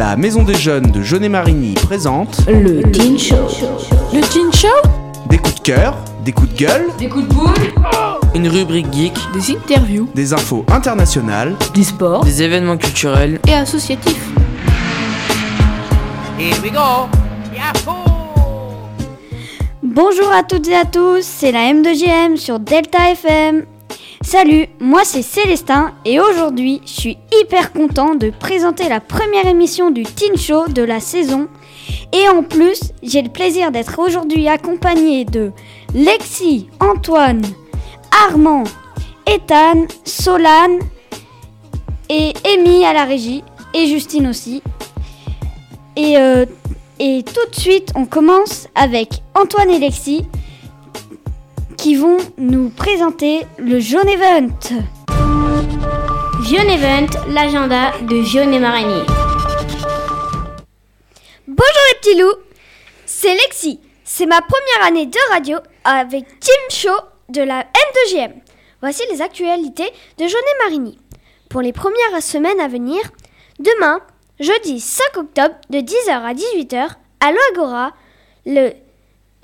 La Maison des Jeunes de Jeunet-Marigny présente Le Teen Show. Le Teen Show? Des coups de cœur, des coups de gueule, Des coups de boule? Une rubrique geek, Des interviews des infos internationales. Du sport des événements culturels. Et associatifs Bonjour à toutes et à tous, c'est la M2GM sur Delta FM. Salut, moi c'est Célestin et aujourd'hui je suis hyper content de présenter la première émission du Teen Show de la saison. Et en plus, j'ai le plaisir d'être aujourd'hui accompagné de Lexi, Antoine, Armand, Ethan, Solane et Amy à la régie et Justine aussi. Et, euh, et tout de suite, on commence avec Antoine et Lexi qui vont nous présenter le Jaune Event. Jeune Event, l'agenda de Jeune et Marigny. Bonjour les petits loups, c'est Lexi. C'est ma première année de radio avec Team Show de la M2GM. Voici les actualités de Jaune et Marigny. Pour les premières semaines à venir, demain, jeudi 5 octobre, de 10h à 18h, à l'Agora, le,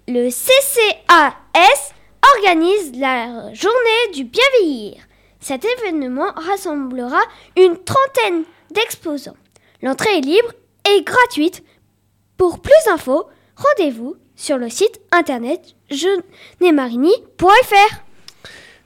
le CCAS organise la journée du bien vieillir. Cet événement rassemblera une trentaine d'exposants. L'entrée est libre et gratuite. Pour plus d'infos, rendez-vous sur le site internet jeunemarigny.fr.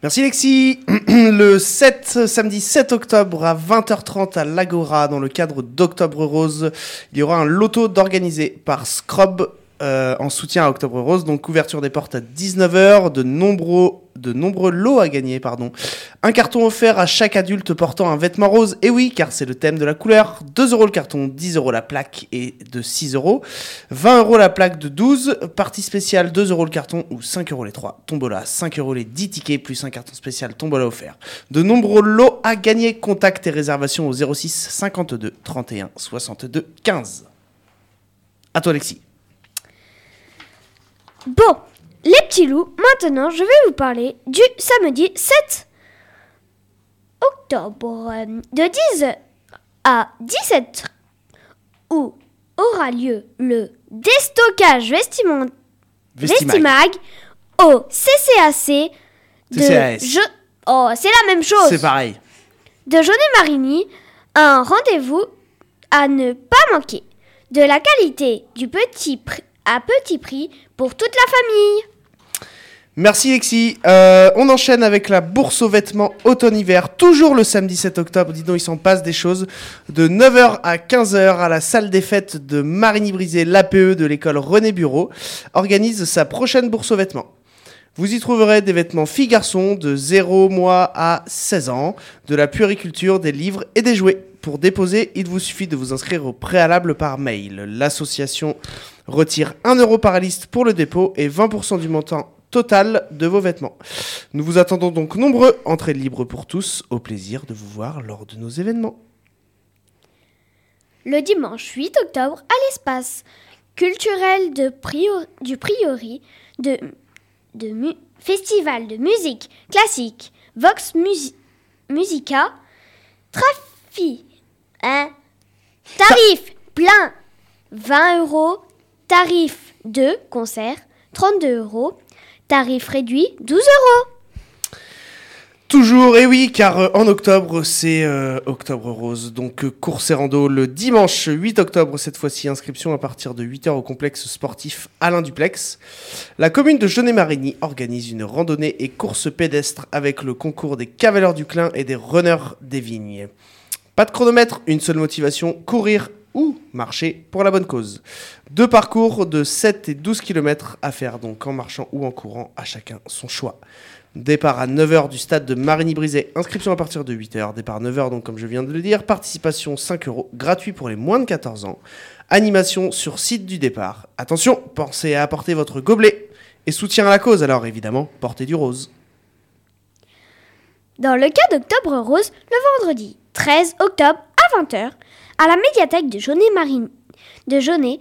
Merci Lexi. Le 7, samedi 7 octobre à 20h30 à l'Agora, dans le cadre d'Octobre Rose, il y aura un loto d'organisé par Scrub euh, en soutien à Octobre Rose. Donc ouverture des portes à 19h, de nombreux, de nombreux lots à gagner. Pardon. Un carton offert à chaque adulte portant un vêtement rose. Et oui, car c'est le thème de la couleur. 2 euros le carton, 10 euros la plaque et de 6 euros. 20 euros la plaque de 12. Partie spéciale, 2 euros le carton ou 5 euros les 3. Tombola, 5 euros les 10 tickets plus un carton spécial tombola offert. De nombreux lots à gagner. Contact et réservation au 06 52 31 62 15. À toi Alexis. Bon, les petits loups, maintenant je vais vous parler du samedi 7 octobre euh, de 10 à 17 où aura lieu le déstockage vestiment- Vestimag au CCAC de CCAS. Je- Oh, c'est la même chose. C'est pareil. de Jaunet Marigny, un rendez-vous à ne pas manquer. De la qualité du petit prix à petit prix pour toute la famille. Merci Lexi. Euh, on enchaîne avec la bourse aux vêtements automne-hiver, toujours le samedi 7 octobre. Dis donc, il s'en passe des choses. De 9h à 15h à la salle des fêtes de Marigny-Brisé, l'APE de l'école René Bureau, organise sa prochaine bourse aux vêtements. Vous y trouverez des vêtements filles-garçons de 0 mois à 16 ans, de la puériculture, des livres et des jouets. Pour déposer, il vous suffit de vous inscrire au préalable par mail. L'association retire 1 euro par liste pour le dépôt et 20% du montant total de vos vêtements. Nous vous attendons donc nombreux, entrée libre pour tous, au plaisir de vous voir lors de nos événements. Le dimanche 8 octobre à l'espace culturel du Priori de, Festival de musique classique Vox Musi- Musica Trafi hein, Tarif plein 20 euros Tarif de concert 32 euros Tarif réduit 12 euros Toujours, et oui, car euh, en octobre, c'est euh, Octobre Rose. Donc, euh, course et rando le dimanche 8 octobre, cette fois-ci, inscription à partir de 8h au complexe sportif Alain Duplex. La commune de Jeunet-Marigny organise une randonnée et course pédestre avec le concours des cavaliers du Clin et des runners des vignes. Pas de chronomètre, une seule motivation, courir ou marcher pour la bonne cause. Deux parcours de 7 et 12 km à faire, donc en marchant ou en courant, à chacun son choix. Départ à 9h du stade de Marigny-Brisé. Inscription à partir de 8h. Départ 9h, donc comme je viens de le dire. Participation 5 euros. Gratuit pour les moins de 14 ans. Animation sur site du départ. Attention, pensez à apporter votre gobelet. Et soutien à la cause, alors évidemment, portez du rose. Dans le cas d'Octobre Rose, le vendredi 13 octobre à 20h, à la médiathèque de Jaunet Marine de Jaunet,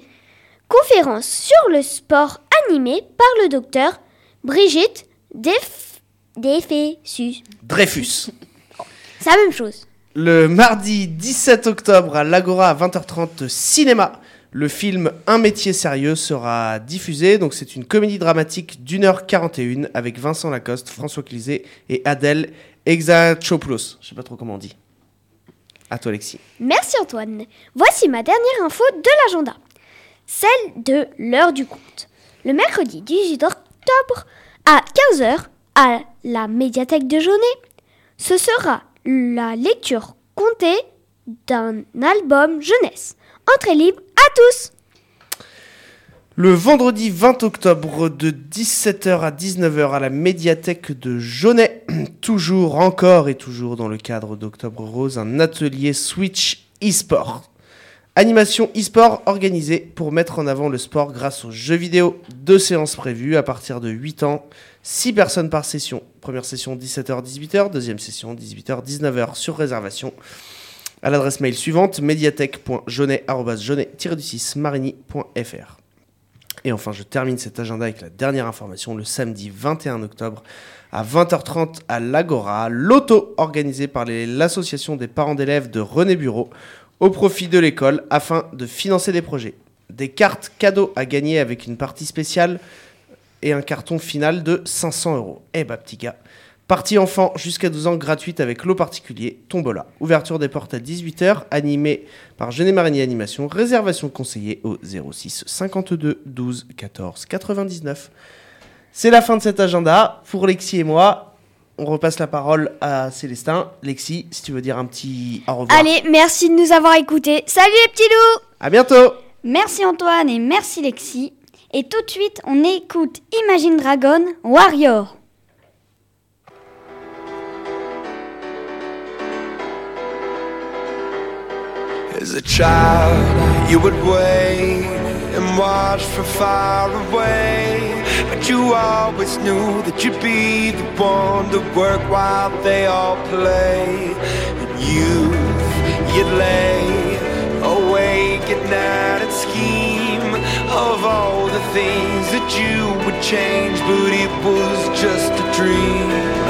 conférence sur le sport animée par le docteur Brigitte Def Defessus. Dreyfus. C'est la même chose. Le mardi 17 octobre à l'Agora à 20h30 cinéma, le film Un métier sérieux sera diffusé. Donc c'est une comédie dramatique d'une heure 41 avec Vincent Lacoste, François Cluzet et Adèle Exarchopoulos. Je sais pas trop comment on dit. À toi Alexis. Merci Antoine. Voici ma dernière info de l'agenda. Celle de l'heure du compte. Le mercredi 18 octobre à 15h à la médiathèque de Jaunet, ce sera la lecture comptée d'un album jeunesse. Entrée libre à tous. Le vendredi 20 octobre de 17h à 19h à la médiathèque de Jaunet, toujours encore et toujours dans le cadre d'Octobre Rose, un atelier Switch e-sport. Animation e-sport organisée pour mettre en avant le sport grâce aux jeux vidéo. Deux séances prévues à partir de 8 ans, 6 personnes par session. Première session 17h-18h, deuxième session 18h-19h sur réservation. À l'adresse mail suivante médiathèque.jaunet-marigny.fr. Et enfin, je termine cet agenda avec la dernière information. Le samedi 21 octobre à 20h30 à l'Agora, l'auto organisé par l'association des parents d'élèves de René Bureau au profit de l'école afin de financer des projets. Des cartes cadeaux à gagner avec une partie spéciale et un carton final de 500 euros. Eh bah petit gars. Partie enfant jusqu'à 12 ans gratuite avec lot particulier, tombola. Ouverture des portes à 18h, animée par Genet Marigny Animation. Réservation conseillée au 06 52 12 14 99. C'est la fin de cet agenda. Pour Lexi et moi, on repasse la parole à Célestin. Lexi, si tu veux dire un petit au revoir. Allez, merci de nous avoir écoutés. Salut les petits loups À bientôt Merci Antoine et merci Lexi. Et tout de suite, on écoute Imagine Dragon Warrior. As a child, you would wait and watch from far away. But you always knew that you'd be the one to work while they all play. In youth, you'd lay awake at night and scheme of all the things that you would change, but it was just a dream.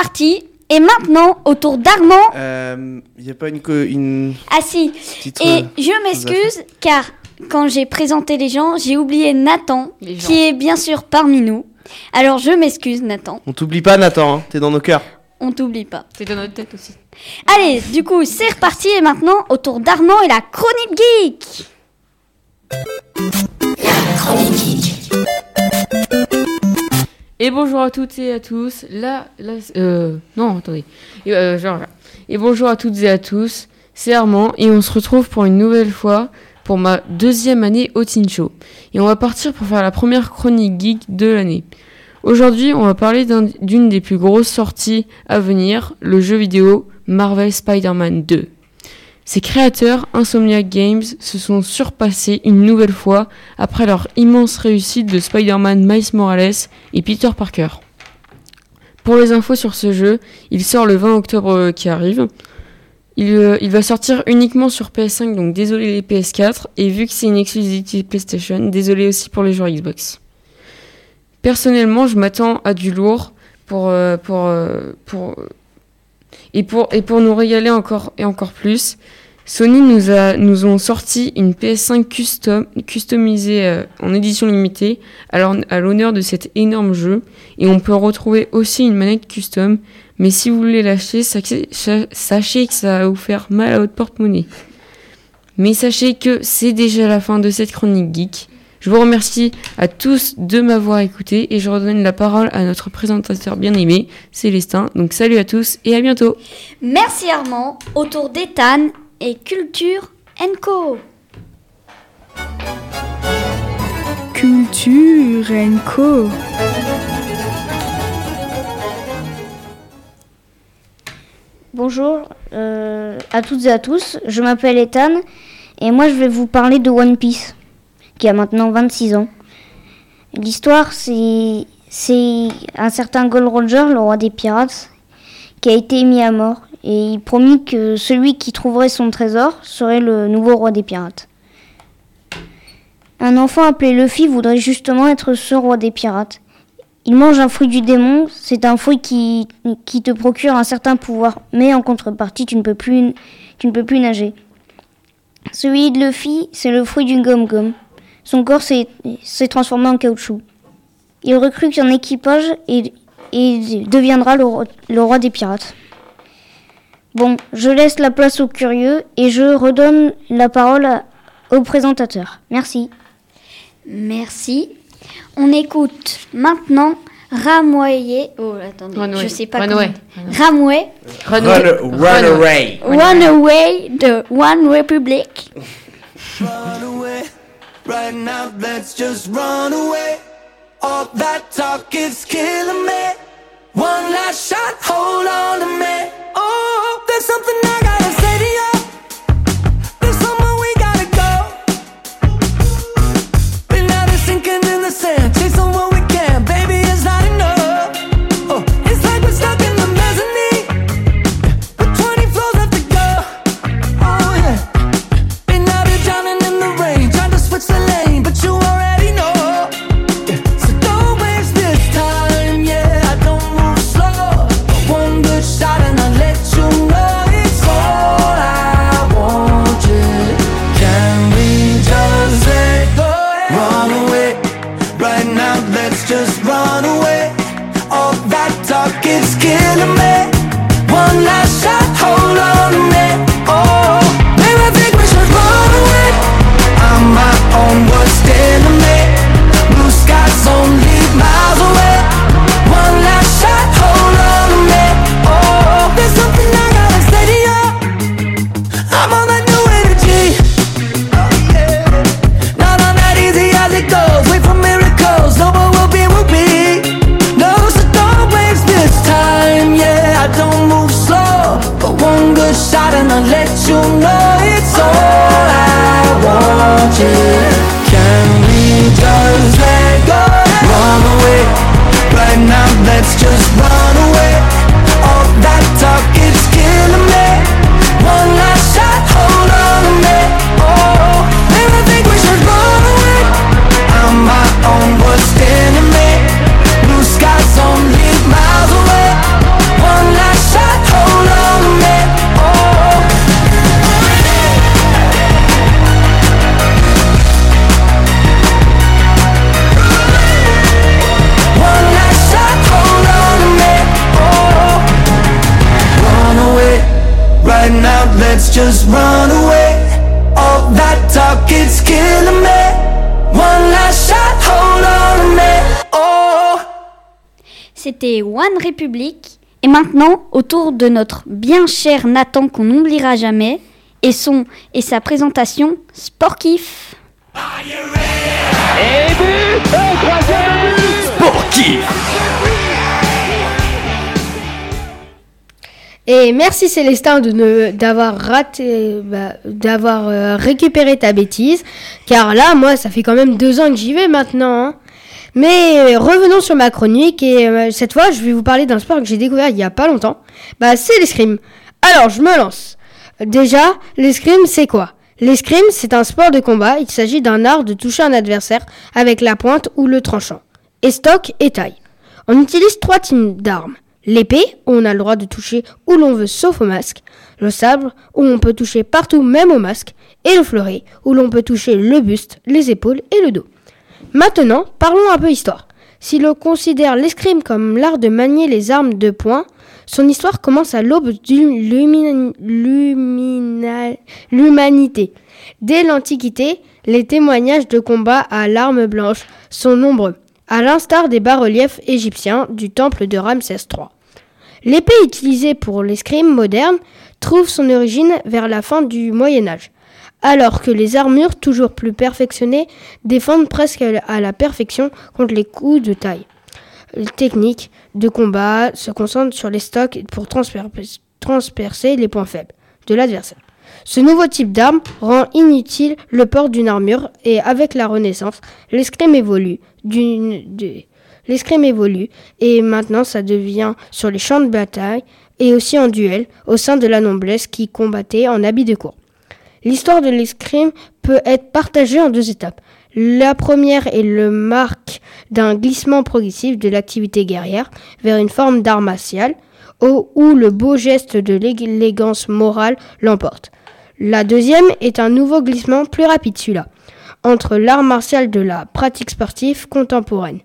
C'est reparti. Et maintenant, au tour d'Armand. Il n'y a pas une, une Ah si, petite... et euh, je m'excuse car quand j'ai présenté les gens, j'ai oublié Nathan, qui est bien sûr parmi nous. Alors je m'excuse Nathan. On t'oublie pas Nathan, hein, t'es dans nos cœurs. on t'oublie pas. C'est dans notre tête aussi. Allez, du coup, c'est reparti et maintenant, au tour d'Armand et la chronique geek. Et bonjour à toutes et à tous. Là, là, euh, non, attendez. Euh, genre, et bonjour à toutes et à tous. C'est Armand et on se retrouve pour une nouvelle fois pour ma deuxième année au Teen Show. Et on va partir pour faire la première chronique geek de l'année. Aujourd'hui, on va parler d'un- d'une des plus grosses sorties à venir, le jeu vidéo Marvel Spider-Man 2. Ses créateurs, Insomniac Games, se sont surpassés une nouvelle fois après leur immense réussite de Spider-Man Miles Morales et Peter Parker. Pour les infos sur ce jeu, il sort le 20 octobre euh, qui arrive. Il, euh, il va sortir uniquement sur PS5, donc désolé les PS4, et vu que c'est une exclusivité PlayStation, désolé aussi pour les joueurs Xbox. Personnellement, je m'attends à du lourd pour, euh, pour, pour, et pour, et pour nous régaler encore et encore plus. Sony nous, a, ont sorti une PS5 custom, customisée euh, en édition limitée l'hon- à l'honneur de cet énorme jeu. Et on peut retrouver aussi une manette custom. Mais si vous voulez l'acheter, sachez, sa- sachez que ça va vous faire mal à votre porte-monnaie. Mais sachez que c'est déjà la fin de cette chronique geek. Je vous remercie à tous de m'avoir écouté et je redonne la parole à notre présentateur bien aimé, Célestin. Donc salut à tous et à bientôt. Merci Armand, au tour d'Ethan et Culture Co. Culture Co. Bonjour euh, à toutes et à tous, je m'appelle Ethan et moi je vais vous parler de One Piece qui a maintenant 26 ans. L'histoire c'est c'est un certain Gold Roger, le roi des pirates, qui a été mis à mort et il promit que celui qui trouverait son trésor serait le nouveau roi des pirates. Un enfant appelé Luffy voudrait justement être ce roi des pirates. Il mange un fruit du démon, c'est un fruit qui, te procure un certain pouvoir, mais en contrepartie, tu ne peux plus, nager. Celui de Luffy, c'est le fruit du gomme-gomme. Son corps s'est transformé en caoutchouc. Il recrute un équipage et, et deviendra le roi des pirates. Bon, je laisse la place aux curieux et je redonne la parole à- au présentateur. Merci. Merci. On écoute maintenant Ramway. Oh, attendez, Runaway. je sais pas Runaway. comment. Ramway. Run, Runaway. Runaway de One Republic. Run away. Right now, let's just run away. All that talk is killing me. One last shot, hold on to me. Oh, there's something I gotta say to you. C'était One Republic. Et maintenant, autour de notre bien cher Nathan qu'on n'oubliera jamais, et, son, et sa présentation Sportif. Et merci Célestin de ne d'avoir raté, bah, d'avoir euh, récupéré ta bêtise, car là, moi, ça fait quand même deux ans que j'y vais maintenant. hein. Mais euh, revenons sur ma chronique et euh, cette fois, je vais vous parler d'un sport que j'ai découvert il y a pas longtemps. Bah, c'est l'escrime. Alors, je me lance. Déjà, l'escrime, c'est quoi? L'escrime, c'est un sport de combat. Il s'agit d'un art de toucher un adversaire avec la pointe ou le tranchant. Et stock et taille. On utilise trois types d'armes. L'épée, où on a le droit de toucher où l'on veut sauf au masque. Le sabre, où on peut toucher partout même au masque. Et le fleuret, où l'on peut toucher le buste, les épaules et le dos. Maintenant, parlons un peu histoire. Si l'on considère l'escrime comme l'art de manier les armes de poing, son histoire commence à l'aube de l'humanité. Dès l'Antiquité, les témoignages de combat à l'arme blanche sont nombreux, à l'instar des bas-reliefs égyptiens du temple de Ramsès III. L'épée utilisée pour l'escrime moderne trouve son origine vers la fin du Moyen Âge, alors que les armures toujours plus perfectionnées défendent presque à la perfection contre les coups de taille. Les techniques de combat se concentrent sur les stocks pour transper- transpercer les points faibles de l'adversaire. Ce nouveau type d'arme rend inutile le port d'une armure et avec la Renaissance, l'escrime évolue d'une de- l'escrime évolue et maintenant ça devient sur les champs de bataille et aussi en duel au sein de la noblesse qui combattait en habit de cour. L'histoire de l'escrime peut être partagée en deux étapes. La première est le marque d'un glissement progressif de l'activité guerrière vers une forme d'art martial, où le beau geste de l'élégance morale l'emporte. La deuxième est un nouveau glissement plus rapide celui-là, entre l'art martial de la pratique sportive contemporaine.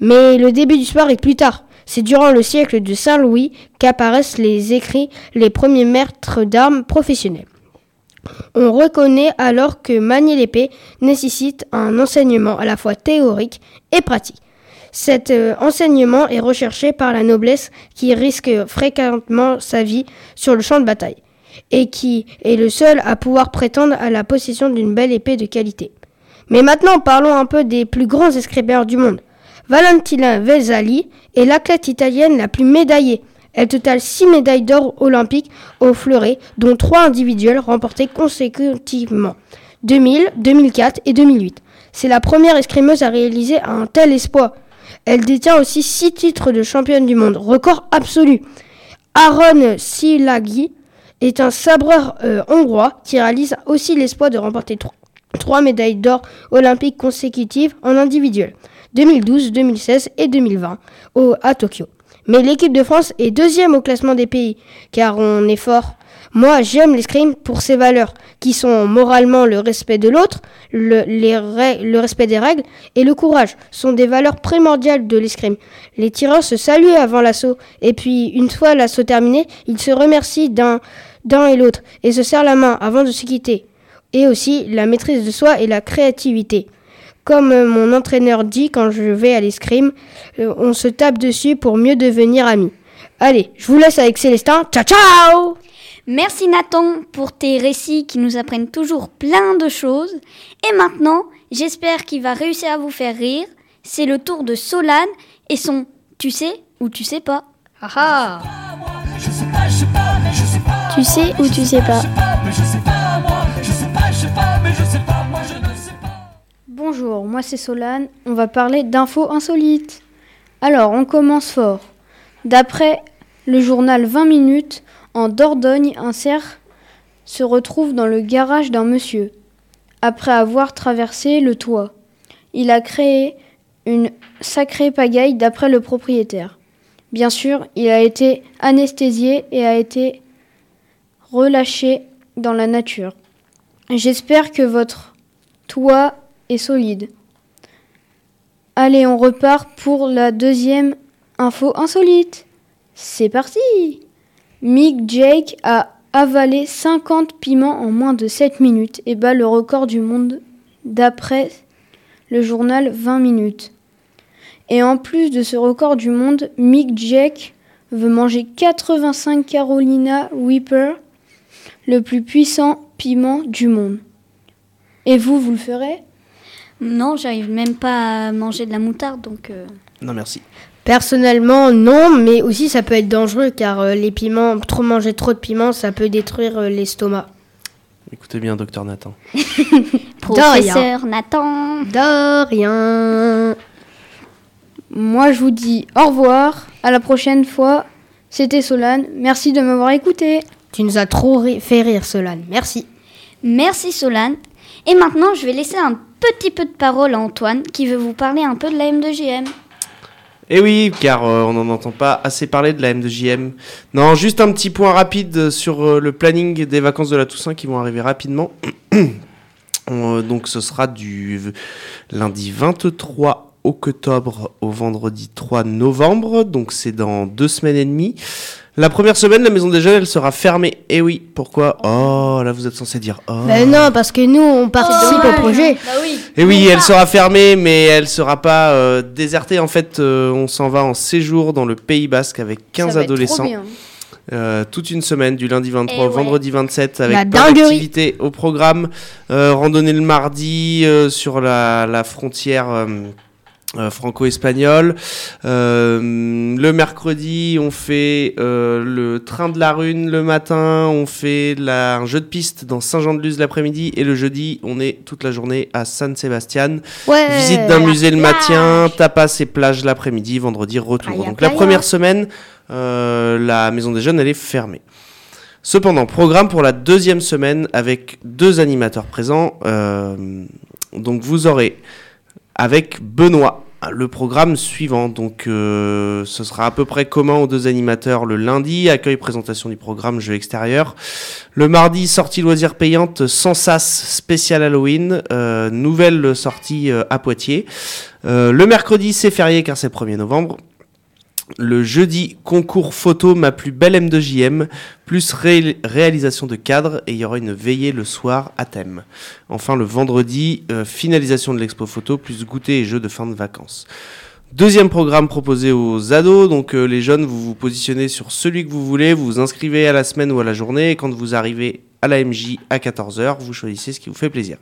Mais le début du sport est plus tard. C'est durant le siècle de Saint-Louis qu'apparaissent les écrits les premiers maîtres d'armes professionnels. On reconnaît alors que manier l'épée nécessite un enseignement à la fois théorique et pratique. Cet euh, enseignement est recherché par la noblesse qui risque fréquemment sa vie sur le champ de bataille et qui est le seul à pouvoir prétendre à la possession d'une belle épée de qualité. Mais maintenant, parlons un peu des plus grands escrimeurs du monde. Valentina Vesali est l'athlète italienne la plus médaillée. Elle totale 6 médailles d'or olympiques au fleuret, dont 3 individuelles remportées consécutivement. 2000, 2004 et 2008. C'est la première escrimeuse à réaliser un tel exploit. Elle détient aussi 6 titres de championne du monde, record absolu. Aaron Silagi est un sabreur euh, hongrois qui réalise aussi l'exploit de remporter 3 médailles d'or olympiques consécutives en individuel, 2012, 2016 et 2020 au, à Tokyo. Mais l'équipe de France est deuxième au classement des pays, car on est fort. Moi, j'aime l'escrime pour ses valeurs, qui sont moralement le respect de l'autre, le, respect des règles et le courage, sont des valeurs primordiales de l'escrime. Les tireurs se saluent avant l'assaut, et puis, une fois l'assaut terminé, ils se remercient d'un et l'autre, et se serrent la main avant de se quitter. Et aussi la maîtrise de soi et la créativité. Comme euh, mon entraîneur dit quand je vais à l'escrime, euh, on se tape dessus pour mieux devenir amis. Allez, je vous laisse avec Célestin. Ciao ciao Merci Nathan pour tes récits qui nous apprennent toujours plein de choses. Et maintenant, j'espère qu'il va réussir à vous faire rire. C'est le tour de Solane et son Tu sais ou tu sais pas. Ah ah Tu sais ou tu sais pas Bonjour, moi c'est Solane. On va parler d'infos insolites. Alors, on commence fort. D'après le journal 20 minutes, en Dordogne, un cerf se retrouve dans le garage d'un monsieur. Après avoir traversé le toit, il a créé une sacrée pagaille d'après le propriétaire. Bien sûr, il a été anesthésié et a été relâché dans la nature. J'espère que votre toit est solide. Allez, on repart pour la deuxième info insolite. C'est parti Mick Jake a avaler 50 piments en moins de 7 minutes et bat le record du monde d'après le journal 20 minutes. Et en plus de ce record du monde, Mick Jack veut manger 85 Carolina Reaper, le plus puissant piment du monde. Et vous, vous le ferez? Non, j'arrive même pas à manger de la moutarde, donc... euh, Non, merci. Personnellement, non, mais aussi ça peut être dangereux car euh, les piments, trop manger trop de piments, ça peut détruire euh, l'estomac. Écoutez bien, docteur Nathan. Professeur Nathan De rien. Moi, je vous dis au revoir. À la prochaine fois. C'était Solane. Merci de m'avoir écouté. Tu nous as trop ri- fait rire, Solane. Merci. Merci Solane. Et maintenant, je vais laisser un petit peu de parole à Antoine qui veut vous parler un peu de la M2JM. Eh oui, car euh, on n'en entend pas assez parler de la M2JM. Non, juste un petit point rapide sur euh, le planning des vacances de la Toussaint qui vont arriver rapidement. Euh, donc ce sera du lundi 23 octobre au vendredi 3 novembre, donc c'est dans deux semaines et demie. La première semaine, la maison des jeunes, elle sera fermée. Eh oui, pourquoi? Oh, là vous êtes censé dire oh. Ben non, parce que nous, on participe au projet. Bah oui. Et oui, elle sera fermée, mais elle sera pas euh, désertée. En fait, euh, on s'en va en séjour dans le Pays Basque avec 15 Ça va être trop adolescents. bien. Euh, toute une semaine, du lundi 23 Eh au ouais. vendredi 27, La avec plein d'activités au programme. Euh, randonnée le mardi euh, sur la, la frontière euh, euh, franco-espagnole. Euh, le mercredi, on fait euh, le train de la Rune le matin. On fait la- un jeu de piste dans Saint-Jean-de-Luz l'après-midi. Et le jeudi, on est toute la journée à San Sebastian. Ouais. Visite d'un musée le matin, tapas et plage l'après-midi, vendredi retour. Playa, Donc la première semaine, euh, la maison des jeunes elle est fermée. Cependant, programme pour la deuxième semaine avec deux animateurs présents. donc vous aurez avec Benoît le programme suivant. Donc euh, ce sera à peu près commun aux deux animateurs le lundi, accueil présentation du programme jeu extérieur. Le mardi, sortie loisirs payante sans sas spécial Halloween, euh, nouvelle sortie euh, à Poitiers. Le mercredi, c'est férié car c'est le 1er novembre. Le jeudi, concours photo ma plus belle M2JM, plus ré- réalisation de cadres, et il y aura une veillée le soir à thème. Enfin, le vendredi, euh, finalisation de l'expo photo, plus goûter et jeux de fin de vacances. Deuxième programme proposé aux ados, donc euh, les jeunes, vous vous positionnez sur celui que vous voulez, vous vous inscrivez à la semaine ou à la journée, et quand vous arrivez à la MJ à 14h, vous choisissez ce qui vous fait plaisir.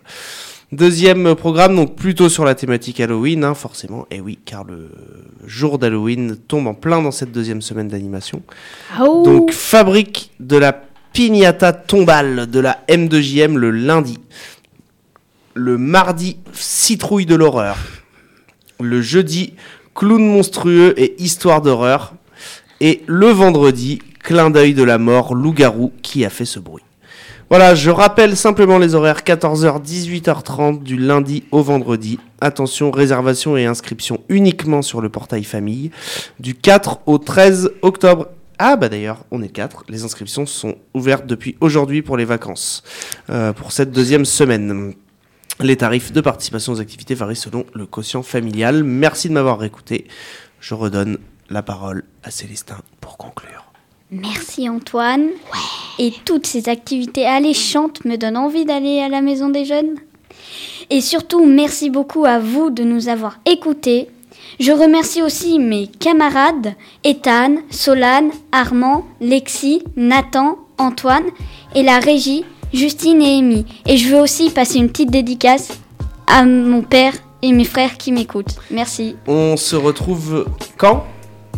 Deuxième programme, donc plutôt sur la thématique Halloween, hein, forcément, et oui, car le jour d'Halloween tombe en plein dans cette deuxième semaine d'animation. Oh. Donc fabrique de la piñata tombale de la M2JM le lundi. Le mardi, citrouille de l'horreur. Le jeudi, clown monstrueux et histoire d'horreur. Et le vendredi, clin d'œil de la mort, loup-garou qui a fait ce bruit. Voilà, je rappelle simplement les horaires 14h, 18h30 du lundi au vendredi. Attention, réservation et inscription uniquement sur le portail famille du 4 au 13 octobre. Ah bah d'ailleurs, on est 4. Les inscriptions sont ouvertes depuis aujourd'hui pour les vacances, euh, pour cette deuxième semaine. Les tarifs de participation aux activités varient selon le quotient familial. Merci de m'avoir écouté. Je redonne la parole à Célestin pour conclure. Merci Antoine. Et toutes ces activités alléchantes me donnent envie d'aller à la maison des jeunes. Et surtout, merci beaucoup à vous de nous avoir écoutés. Je remercie aussi mes camarades Ethan, Solane, Armand, Lexi, Nathan, Antoine et la régie Justine et Amy. Et je veux aussi passer une petite dédicace à mon père et mes frères qui m'écoutent. Merci. On se retrouve quand?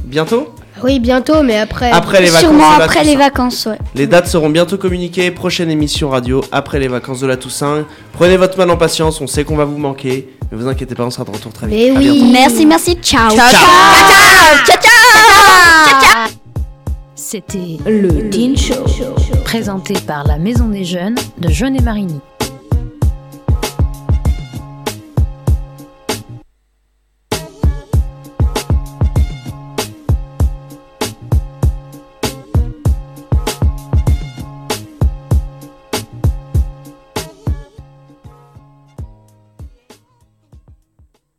Bientôt? Oui, bientôt, mais après. Après les vacances. Sûrement après les vacances, ouais. Les dates seront bientôt communiquées. Prochaine émission radio après les vacances de la Toussaint. Prenez votre mal en patience. On sait qu'on va vous manquer. Mais vous inquiétez pas, on sera de retour très vite. Mais oui. Merci, merci. Ciao. Ciao, ciao. ciao, ciao. C'était le Teen Show, présenté par la Maison des Jeunes de Jeunet-Marigny.